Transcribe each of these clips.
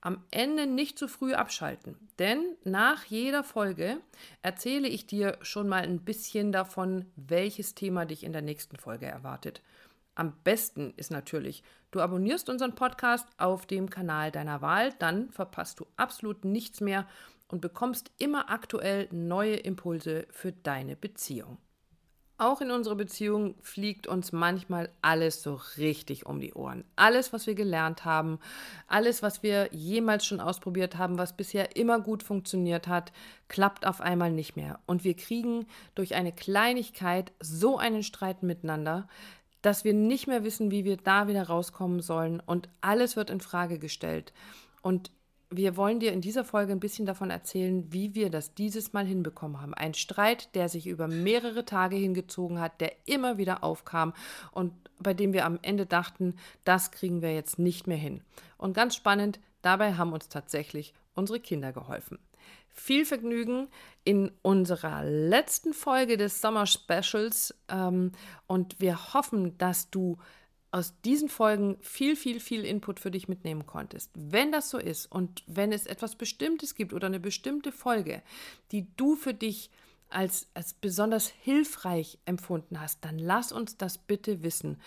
Am Ende nicht zu früh abschalten, denn nach jeder Folge erzähle ich dir schon mal ein bisschen davon, welches Thema dich in der nächsten Folge erwartet. Am besten ist natürlich, du abonnierst unseren Podcast auf dem Kanal deiner Wahl, dann verpasst du absolut nichts mehr und bekommst immer aktuell neue Impulse für deine Beziehung. Auch in unserer Beziehung fliegt uns manchmal alles so richtig um die Ohren. Alles, was wir gelernt haben, alles, was wir jemals schon ausprobiert haben, was bisher immer gut funktioniert hat, klappt auf einmal nicht mehr. Und wir kriegen durch eine Kleinigkeit so einen Streit miteinander, dass wir nicht mehr wissen, wie wir da wieder rauskommen sollen und alles wird in Frage gestellt. Und wir wollen dir in dieser Folge ein bisschen davon erzählen, wie wir das dieses Mal hinbekommen haben. Ein Streit, der sich über mehrere Tage hingezogen hat, der immer wieder aufkam und bei dem wir am Ende dachten, das kriegen wir jetzt nicht mehr hin. Und ganz spannend, dabei haben uns tatsächlich unsere Kinder geholfen. Viel Vergnügen in unserer letzten Folge des Sommer Specials ähm, und wir hoffen, dass du aus diesen Folgen viel, viel, viel Input für dich mitnehmen konntest. Wenn das so ist und wenn es etwas Bestimmtes gibt oder eine bestimmte Folge, die du für dich als, als besonders hilfreich empfunden hast, dann lass uns das bitte wissen.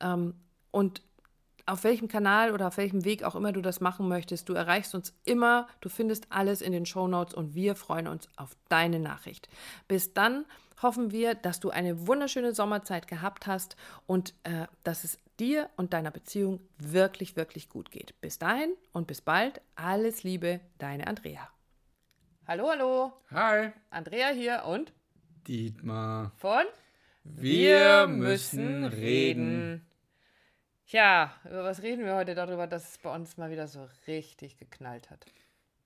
Ähm, und auf welchem Kanal oder auf welchem Weg auch immer du das machen möchtest, du erreichst uns immer, du findest alles in den Show Notes und wir freuen uns auf deine Nachricht. Bis dann hoffen wir, dass du eine wunderschöne Sommerzeit gehabt hast und äh, dass es dir und deiner Beziehung wirklich, wirklich gut geht. Bis dahin und bis bald. Alles Liebe, deine Andrea. Hallo, hallo. Hi. Andrea hier und Dietmar. Von Wir, müssen reden. Tja, über was reden wir heute darüber, dass es bei uns mal wieder so richtig geknallt hat?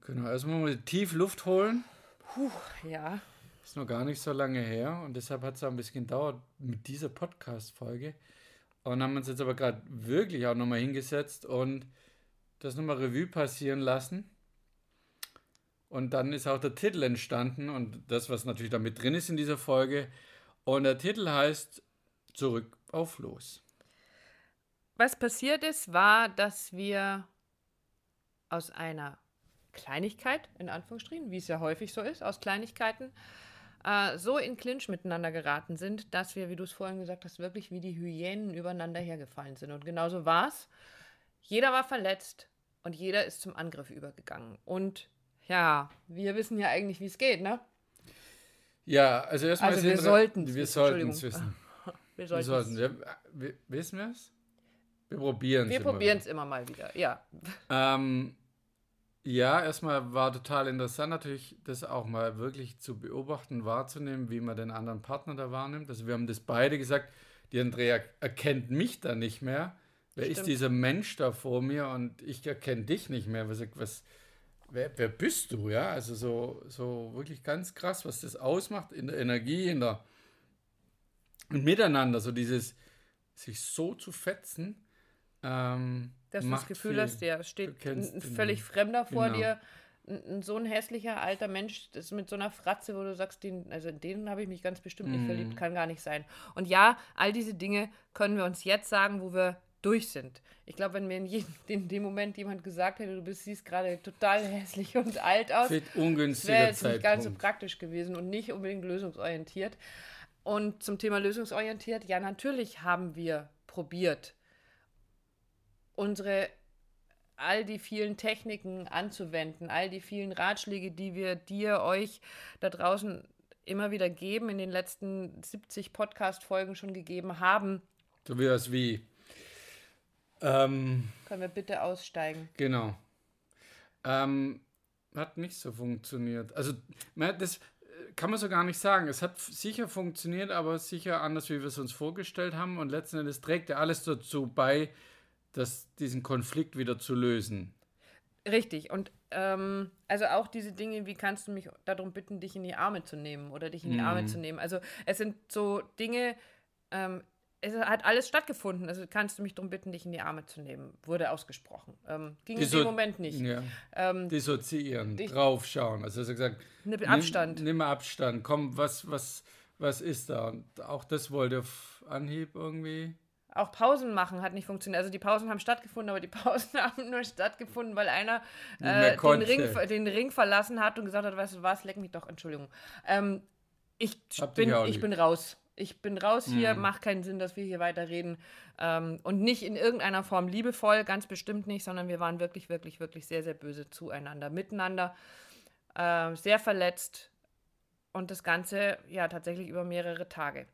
Genau, erstmal mal tief Luft holen. Puh, ja. Ist noch gar nicht so lange her und deshalb hat es auch ein bisschen gedauert mit dieser Podcast-Folge. Und haben uns jetzt aber gerade wirklich auch nochmal hingesetzt und das nochmal Revue passieren lassen. Und dann ist auch der Titel entstanden und das, was natürlich damit drin ist in dieser Folge. Und der Titel heißt Zurück auf Los. Was passiert ist, war, dass wir aus einer Kleinigkeit, in Anführungsstrichen, wie es ja häufig so ist, aus Kleinigkeiten, äh, so in Clinch miteinander geraten sind, dass wir, wie du es vorhin gesagt hast, wirklich wie die Hyänen übereinander hergefallen sind. Und genauso war es. Jeder war verletzt und jeder ist zum Angriff übergegangen. Und ja, wir wissen ja eigentlich, wie es geht, ne? Ja, also erstmal. Also wir sollten es wissen. wissen. Wir sollten wir, wir, wissen wir es? Wir probieren es. Wir probieren es immer mal wieder, ja. Ähm, ja, erstmal war total interessant natürlich, das auch mal wirklich zu beobachten, wahrzunehmen, wie man den anderen Partner da wahrnimmt. Also wir haben das beide gesagt, die Andrea erkennt mich da nicht mehr. Wer Stimmt. ist dieser Mensch da vor mir und ich erkenne dich nicht mehr. Was, was, wer, wer bist du? Ja, also so, so wirklich ganz krass, was das ausmacht in der Energie, in der und miteinander, so dieses sich so zu fetzen. Ähm, dass du das Gefühl viel. hast, der steht ein völlig Fremder vor genau. dir, ein, so ein hässlicher alter Mensch das mit so einer Fratze, wo du sagst, den, also in den habe ich mich ganz bestimmt nicht verliebt, kann gar nicht sein. Und ja, all diese Dinge können wir uns jetzt sagen, wo wir durch sind. Ich glaube, wenn mir in, jedem, in dem Moment jemand gesagt hätte, du bist, siehst gerade total hässlich und alt aus, wäre jetzt nicht ganz so praktisch gewesen und nicht unbedingt lösungsorientiert. Und zum Thema lösungsorientiert, ja, natürlich haben wir probiert, unsere all die vielen Techniken anzuwenden, all die vielen Ratschläge, die wir dir, euch da draußen immer wieder geben, in den letzten 70 Podcast-Folgen schon gegeben haben. So wie das wie. Ähm, Können wir bitte aussteigen? Genau. Ähm, hat nicht so funktioniert. Also, das kann man so gar nicht sagen. Es hat sicher funktioniert, aber sicher anders, wie wir es uns vorgestellt haben. Und letzten Endes trägt ja alles dazu bei, das, diesen Konflikt wieder zu lösen. Richtig. Und ähm, also auch diese Dinge, wie kannst du mich darum bitten, dich in die Arme zu nehmen oder dich in die mhm. Arme zu nehmen? Also es sind so Dinge, ähm, es hat alles stattgefunden. Also kannst du mich darum bitten, dich in die Arme zu nehmen. Wurde ausgesprochen. Ähm, ging Disso in dem Moment nicht. Ja. Ähm, Dissoziieren, draufschauen. Also hat gesagt, nimm Abstand. Nimm, nimm Abstand. Komm, was, was, was ist da? Und auch das wollte auf Anhieb irgendwie. Auch Pausen machen hat nicht funktioniert. Also die Pausen haben stattgefunden, aber die Pausen haben nur stattgefunden, weil einer äh, den, Ring, den Ring verlassen hat und gesagt hat, weißt du was, leck mich doch, Entschuldigung. Ähm, ich, bin, ich bin raus. Ich bin raus hier, mhm. macht keinen Sinn, dass wir hier weiterreden. Ähm, und nicht in irgendeiner Form liebevoll, ganz bestimmt nicht, sondern wir waren wirklich, wirklich, wirklich sehr, sehr böse zueinander, miteinander. Äh, sehr verletzt. Und das Ganze ja tatsächlich über mehrere Tage.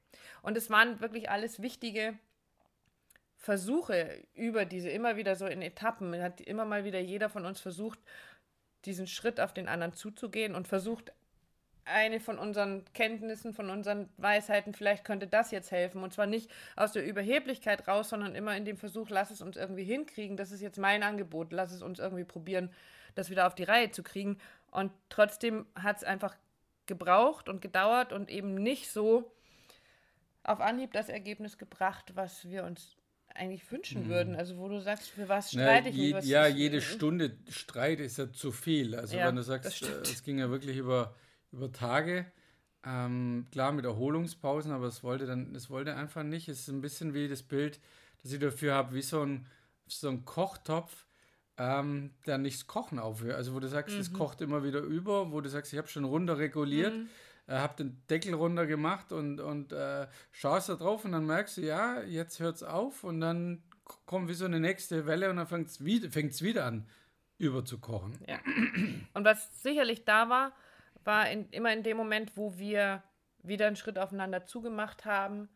Und es waren wirklich alles wichtige Versuche über diese immer wieder so in Etappen, hat immer mal wieder jeder von uns versucht, diesen Schritt auf den anderen zuzugehen und versucht, eine von unseren Kenntnissen, von unseren Weisheiten, vielleicht könnte das jetzt helfen. Und zwar nicht aus der Überheblichkeit raus, sondern immer in dem Versuch, lass es uns irgendwie hinkriegen. Das ist jetzt mein Angebot. Lass es uns irgendwie probieren, das wieder auf die Reihe zu kriegen. Und trotzdem hat es einfach gebraucht und gedauert und eben nicht so auf Anhieb das Ergebnis gebracht, was wir uns eigentlich wünschen mhm. würden. Also wo du sagst, für was streite ich je, was Ja, jede Stunde Streit ist ja zu viel. Also ja, wenn du sagst, äh, es ging ja wirklich über, über Tage, ähm, klar mit Erholungspausen, aber es wollte dann, es wollte einfach nicht. Es ist ein bisschen wie das Bild, das ich dafür habe, wie so ein, so ein Kochtopf, ähm, der nichts Kochen aufhört. Also wo du sagst, es mhm. kocht immer wieder über, wo du sagst, ich habe schon runter reguliert. Mhm äh, habe den Deckel runter gemacht und, und äh, schaust da drauf und dann merkst du, ja, jetzt hört es auf und dann kommt wie so eine nächste Welle und dann fängt es wieder, an, überzukochen. Ja. Und was sicherlich da war, war in, immer in dem Moment, wo wir wieder einen Schritt aufeinander zugemacht haben,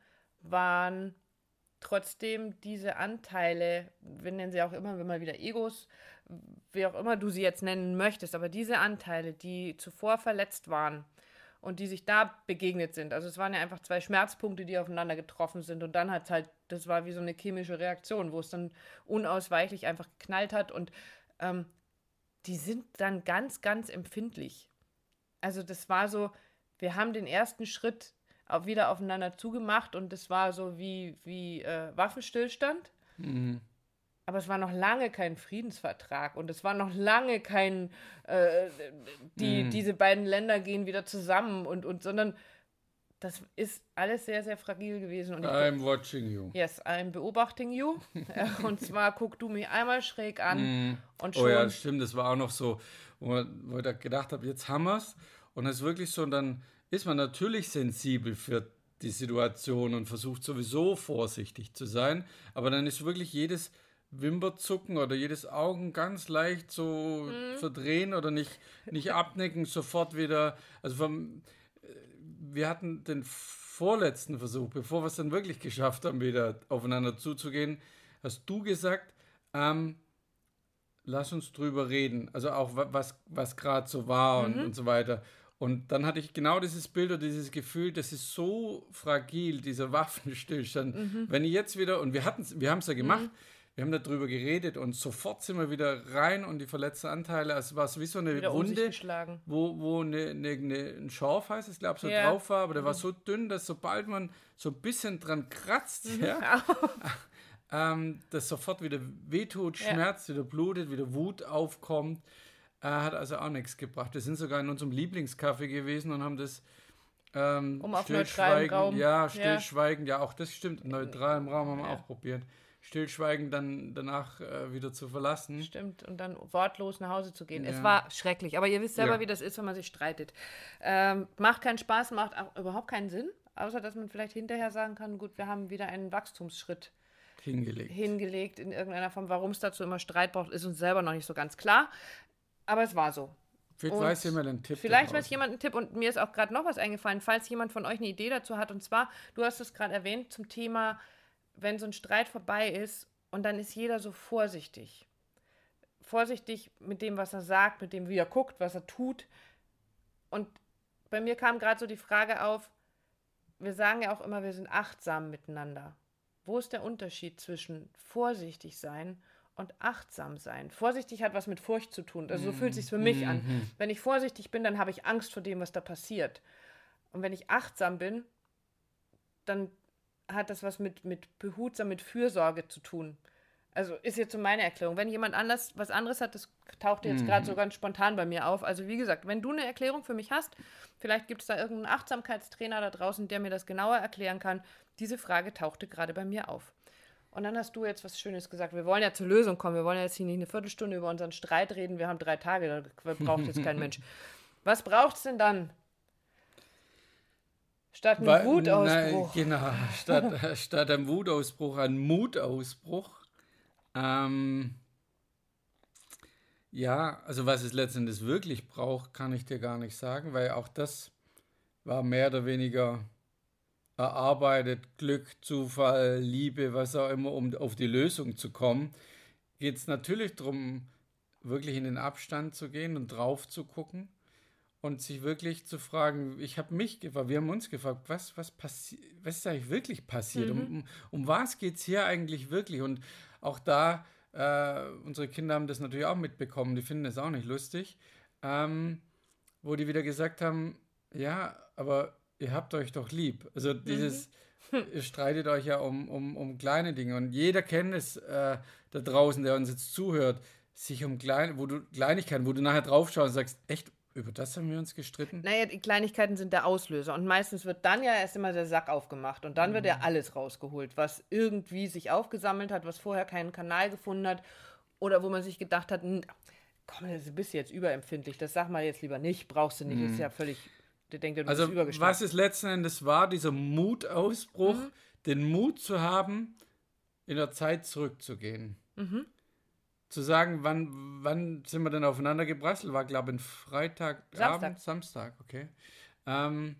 waren trotzdem diese Anteile, wir nennen sie auch immer, wenn wieder Egos, wie auch immer du sie jetzt nennen möchtest, aber diese Anteile, die zuvor verletzt waren, und die sich da begegnet sind. Also es waren ja einfach zwei Schmerzpunkte, die aufeinander getroffen sind und dann hat es halt, das war wie so eine chemische Reaktion, wo es dann unausweichlich einfach geknallt hat und ähm, die sind dann ganz, ganz empfindlich. Also das war so, wir haben den ersten Schritt auch wieder aufeinander zugemacht und das war so wie, wie äh, Waffenstillstand. Mhm aber es war noch lange kein Friedensvertrag und es war noch lange kein, äh, die, mm. diese beiden Länder gehen wieder zusammen und, und, sondern das ist alles sehr, sehr fragil gewesen. Und I'm watching you. Yes, I'm beobachting you. und zwar guck du mich einmal schräg an mm. und schon. Oh ja, stimmt, das war auch noch so, wo, wo ich da gedacht habe, jetzt haben wir es. Und es ist wirklich so, und dann ist man natürlich sensibel für die Situation und versucht sowieso vorsichtig zu sein. Aber dann ist wirklich jedes Wimperzucken oder jedes Augen ganz leicht so mhm. verdrehen oder nicht, nicht abnicken, sofort wieder. Also vom, äh, wir hatten den vorletzten Versuch, bevor wir es dann wirklich geschafft haben, wieder aufeinander zuzugehen, hast du gesagt, ähm, lass uns drüber reden. Also auch was, was gerade so war mhm. und, und so weiter. Und dann hatte ich genau dieses Bild oder dieses Gefühl, das ist so fragil, dieser Waffenstillstand. Mhm. Wenn ich jetzt wieder, und wir hatten wir haben es ja gemacht, mhm wir haben darüber geredet und sofort sind wir wieder rein und die verletzten Anteile, also war es wie so eine wieder Wunde, wo, wo eine, eine, eine, ein Schorf heißt, ich glaube, so ja. drauf war, aber der mhm. war so dünn, dass sobald man so ein bisschen dran kratzt, mhm. ja, ähm, das sofort wieder wehtut, Schmerz, ja. wieder blutet, wieder Wut aufkommt. Äh, hat also auch nichts gebracht. Wir sind sogar in unserem Lieblingscafé gewesen und haben das ähm, Um auf stillschweigen, neutralem Raum. ja, Ja. stillschweigen, ja. auch das stimmt. Neutralem Raum haben wir Ja. auch probiert. Stillschweigen dann danach äh, wieder zu verlassen. Stimmt, und dann wortlos nach Hause zu gehen. Es Ja. war schrecklich, aber ihr wisst selber, Ja. wie das ist, wenn man sich streitet. Ähm, macht keinen Spaß, macht auch überhaupt keinen Sinn, außer dass man vielleicht hinterher sagen kann, gut, wir haben wieder einen Wachstumsschritt Hingelegt. hingelegt in irgendeiner Form. Warum es dazu immer Streit braucht, ist uns selber noch nicht so ganz klar. Aber es war so. Vielleicht Und weiß jemand einen Tipp. Vielleicht weiß jemand einen Tipp und mir ist auch gerade noch was eingefallen, falls jemand von euch eine Idee dazu hat. Und zwar, du hast es gerade erwähnt zum Thema, wenn so ein Streit vorbei ist und dann ist jeder so vorsichtig. Vorsichtig mit dem, was er sagt, mit dem, wie er guckt, was er tut. Und bei mir kam gerade so die Frage auf, wir sagen ja auch immer, wir sind achtsam miteinander. Wo ist der Unterschied zwischen vorsichtig sein und achtsam sein? Vorsichtig hat was mit Furcht zu tun. Also so fühlt sich für mich an. Wenn ich vorsichtig bin, dann habe ich Angst vor dem, was da passiert. Und wenn ich achtsam bin, dann hat das was mit, mit behutsam, mit Fürsorge zu tun. Also ist jetzt so meine Erklärung. Wenn jemand anders was anderes hat, das taucht jetzt gerade so ganz spontan bei mir auf. Also wie gesagt, wenn du eine Erklärung für mich hast, vielleicht gibt es da irgendeinen Achtsamkeitstrainer da draußen, der mir das genauer erklären kann. Diese Frage tauchte gerade bei mir auf. Und dann hast du jetzt was Schönes gesagt. Wir wollen ja zur Lösung kommen. Wir wollen ja jetzt hier nicht eine Viertelstunde über unseren Streit reden. Wir haben drei Tage, da braucht jetzt kein Mensch. Was braucht es denn dann? Statt einem Weil- Wutausbruch. Nein, genau, statt, statt einem Wutausbruch ein Mutausbruch. Ähm, ja, also was es letztendlich wirklich braucht, kann ich dir gar nicht sagen, weil auch das war mehr oder weniger erarbeitet, Glück, Zufall, Liebe, was auch immer, um auf die Lösung zu kommen. Geht es natürlich darum, wirklich in den Abstand zu gehen und drauf zu gucken und sich wirklich zu fragen, ich habe mich gefragt, wir haben uns gefragt, was, was, passi was ist eigentlich wirklich passiert? Um, um, um was geht es hier eigentlich wirklich? Und auch da, äh, unsere Kinder haben das natürlich auch mitbekommen, die finden das auch nicht lustig, ähm, wo die wieder gesagt haben, ja, aber ihr habt euch doch lieb. Also dieses, ihr streitet euch ja um, um, um kleine Dinge und jeder kennt es äh, da draußen, der uns jetzt zuhört, sich um kleine, wo du Kleinigkeiten, wo du nachher draufschaust und sagst, echt, über das haben wir uns gestritten? Naja, die Kleinigkeiten sind der Auslöser. Und meistens wird dann ja erst immer der Sack aufgemacht. Und dann wird ja alles rausgeholt, was irgendwie sich aufgesammelt hat, was vorher keinen Kanal gefunden hat. Oder wo man sich gedacht hat, "Hm, komm, das bist jetzt überempfindlich. Das sag mal jetzt lieber nicht, brauchst du nicht. Ist ja völlig, der denkt, du Also, bist was es letzten Endes war, dieser Mutausbruch, Mhm. den Mut zu haben, in der Zeit zurückzugehen. Mhm. Zu sagen, wann, wann sind wir denn aufeinander gebrasselt? War, glaube ich, ein Freitagabend, Samstag. Samstag, okay. Ähm,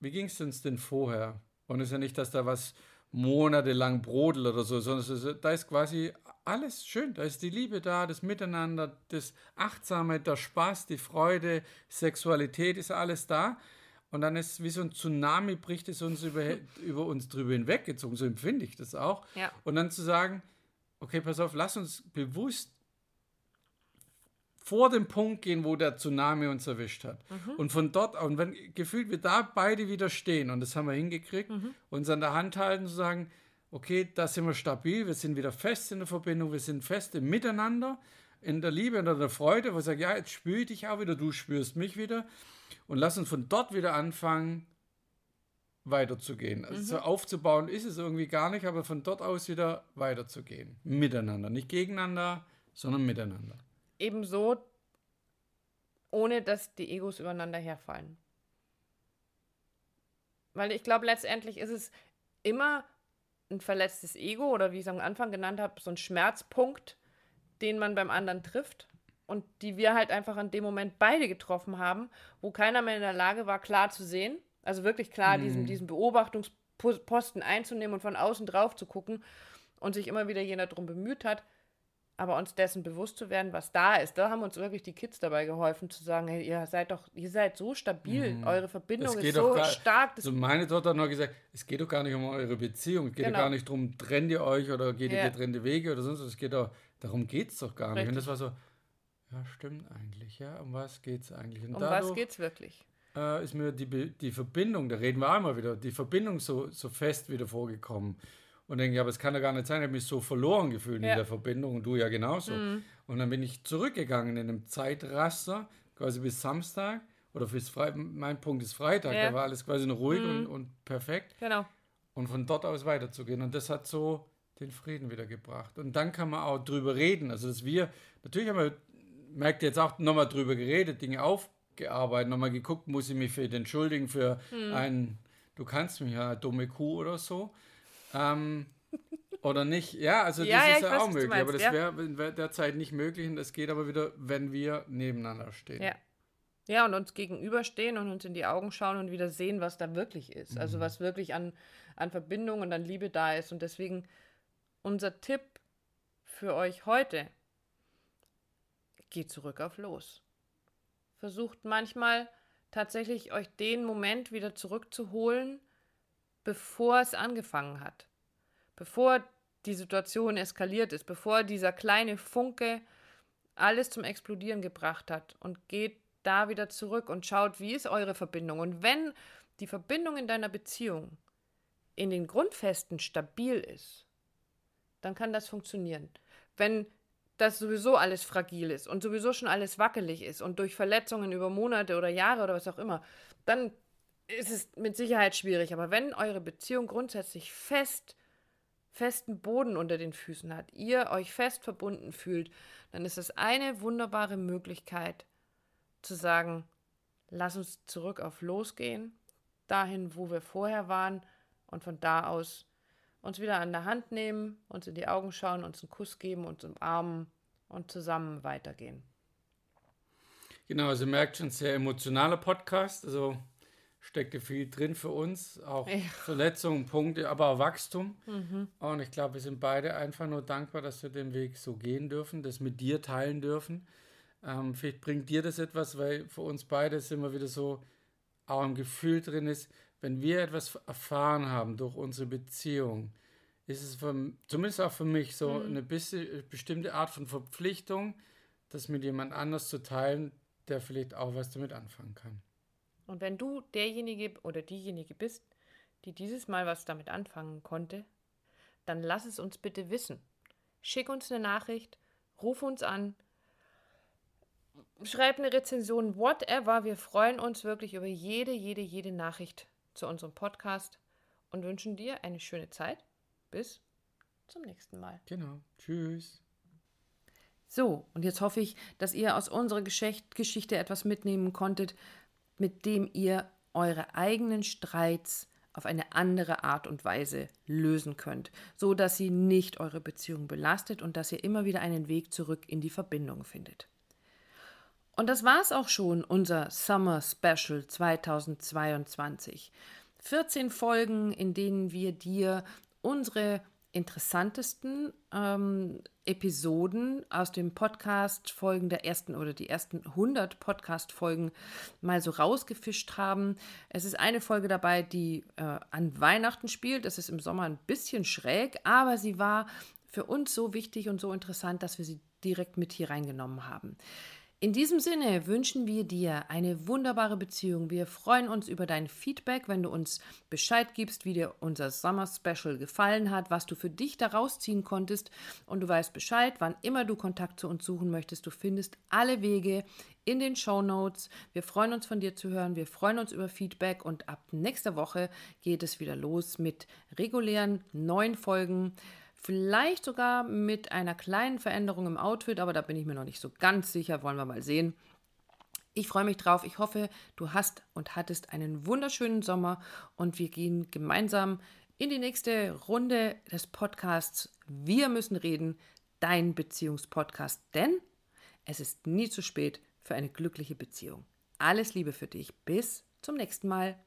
wie ging es uns denn vorher? Und es ist ja nicht, dass da was monatelang brodelt oder so, sondern ist, da ist quasi alles schön. Da ist die Liebe da, das Miteinander, das Achtsame, der Spaß, die Freude, Sexualität ist alles da. Und dann ist wie so ein Tsunami, bricht es uns über, über uns drüber hinweggezogen. So empfinde ich das auch. Ja. Und dann zu sagen, okay, pass auf, lass uns bewusst vor dem Punkt gehen, wo der Tsunami uns erwischt hat. Und von dort, und wenn gefühlt wir da beide wieder stehen, und das haben wir hingekriegt, uns an der Hand halten, zu sagen, okay, da sind wir stabil, wir sind wieder fest in der Verbindung, wir sind fest im Miteinander, in der Liebe und in der Freude, wo ich sage, ja, jetzt spüre ich dich auch wieder, du spürst mich wieder. Und lass uns von dort wieder anfangen, weiterzugehen. Also so aufzubauen ist es irgendwie gar nicht, aber von dort aus wieder weiterzugehen. Miteinander. Nicht gegeneinander, sondern miteinander. Ebenso, ohne dass die Egos übereinander herfallen. Weil ich glaube, letztendlich ist es immer ein verletztes Ego oder wie ich es am Anfang genannt habe, so ein Schmerzpunkt, den man beim anderen trifft und die wir halt einfach in dem Moment beide getroffen haben, wo keiner mehr in der Lage war, klar zu sehen. Also wirklich klar, diesen, diesen Beobachtungsposten einzunehmen und von außen drauf zu gucken und sich immer wieder jener darum bemüht hat, aber uns dessen bewusst zu werden, was da ist. Da haben uns wirklich die Kids dabei geholfen, zu sagen, hey, ihr seid doch, ihr seid so stabil, eure Verbindung Es ist so stark. Das also meine Tochter hat noch gesagt, es geht doch gar nicht um eure Beziehung. Es geht Genau. doch gar nicht darum, trennt ihr euch oder geht ihr Ja. getrennte Wege oder sonst was. Es geht doch, darum geht es doch gar nicht. Und Richtig. das war so, ja, stimmt eigentlich, ja. Um was geht es eigentlich? Und um dadurch, was geht's wirklich? Äh, ist mir die, die Verbindung, da reden wir immer wieder, die Verbindung so, so fest wieder vorgekommen. und denke, ja, aber es kann ja gar nicht sein, ich habe mich so verloren gefühlt Ja. in der Verbindung und du ja genauso. Mhm. Und dann bin ich zurückgegangen in einem Zeitraster, quasi bis Samstag oder bis Freitag. Mein Punkt ist Freitag, Ja. da war alles quasi ruhig Mhm. und, und perfekt. Genau. Und von dort aus weiterzugehen. Und das hat so den Frieden wieder gebracht. Und dann kann man auch drüber reden. Also, dass wir, natürlich haben wir, merkt ihr jetzt auch nochmal drüber geredet, Dinge aufgearbeitet, nochmal geguckt, muss ich mich für den entschuldigen, für Hm. ein, du kannst mich ja, dumme Kuh oder so. Ähm, oder nicht? Ja, also Ja, das ja, ist ja weiß, auch möglich. aber das ja. wäre wär derzeit nicht möglich und das geht aber wieder, wenn wir nebeneinander stehen. Ja. Ja, und uns gegenüberstehen und uns in die Augen schauen und wieder sehen, was da wirklich ist. Also was wirklich an, an Verbindung und an Liebe da ist. Und deswegen unser Tipp für euch heute, geht zurück auf los. Versucht manchmal tatsächlich euch den Moment wieder zurückzuholen, bevor es angefangen hat. Bevor die Situation eskaliert ist, bevor dieser kleine Funke alles zum Explodieren gebracht hat und geht da wieder zurück und schaut, wie ist eure Verbindung. Und wenn die Verbindung in deiner Beziehung in den Grundfesten stabil ist, dann kann das funktionieren. Wenn das sowieso alles fragil ist und sowieso schon alles wackelig ist und durch Verletzungen über Monate oder Jahre oder was auch immer, dann ist es mit Sicherheit schwierig. Aber wenn eure Beziehung grundsätzlich fest, festen Boden unter den Füßen hat, ihr euch fest verbunden fühlt, dann ist es eine wunderbare Möglichkeit zu sagen, lass uns zurück auf losgehen, dahin, wo wir vorher waren und von da aus uns wieder an der Hand nehmen, uns in die Augen schauen, uns einen Kuss geben, uns umarmen und zusammen weitergehen. Genau, also ihr merkt schon, sehr emotionaler Podcast. Also steckte viel drin für uns. Auch Ja. Verletzungen, Punkte, aber auch Wachstum. Und ich glaube, wir sind beide einfach nur dankbar, dass wir den Weg so gehen dürfen, das mit dir teilen dürfen. Ähm, vielleicht bringt dir das etwas, weil für uns beide ist immer wieder so, auch ein Gefühl drin ist, wenn wir etwas erfahren haben durch unsere Beziehung, ist es für, zumindest auch für mich so eine bisschen, bestimmte Art von Verpflichtung, das mit jemand anders zu teilen, der vielleicht auch was damit anfangen kann. Und wenn du derjenige oder diejenige bist, die dieses Mal was damit anfangen konnte, dann lass es uns bitte wissen. Schick uns eine Nachricht, ruf uns an, schreib eine Rezension, whatever. Wir freuen uns wirklich über jede, jede, jede Nachricht zu unserem Podcast und wünschen dir eine schöne Zeit. Bis zum nächsten Mal. Genau. Tschüss. So, und jetzt hoffe ich, dass ihr aus unserer Geschicht Geschichte etwas mitnehmen konntet, mit dem ihr eure eigenen Streits auf eine andere Art und Weise lösen könnt, so dass sie nicht eure Beziehung belastet und dass ihr immer wieder einen Weg zurück in die Verbindung findet. Und das war's auch schon, unser Summer Special 2022. 14 Folgen, in denen wir dir unsere interessantesten ähm, Episoden aus dem Podcast-Folgen der ersten oder die ersten 100 Podcast-Folgen mal so rausgefischt haben. Es ist eine Folge dabei, die äh, an Weihnachten spielt. Es ist im Sommer ein bisschen schräg, aber sie war für uns so wichtig und so interessant, dass wir sie direkt mit hier reingenommen haben. In diesem Sinne wünschen wir dir eine wunderbare Beziehung. Wir freuen uns über dein Feedback, wenn du uns Bescheid gibst, wie dir unser Summer Special gefallen hat, was du für dich daraus ziehen konntest. Und du weißt Bescheid, wann immer du Kontakt zu uns suchen möchtest. Du findest alle Wege in den Show Notes. Wir freuen uns von dir zu hören. Wir freuen uns über Feedback. Und ab nächster Woche geht es wieder los mit regulären neuen Folgen. Vielleicht sogar mit einer kleinen Veränderung im Outfit, aber da bin ich mir noch nicht so ganz sicher. Wollen wir mal sehen. Ich freue mich drauf. Ich hoffe, du hast und hattest einen wunderschönen Sommer und wir gehen gemeinsam in die nächste Runde des Podcasts Wir müssen reden, dein Beziehungspodcast, denn es ist nie zu spät für eine glückliche Beziehung. Alles Liebe für dich. Bis zum nächsten Mal.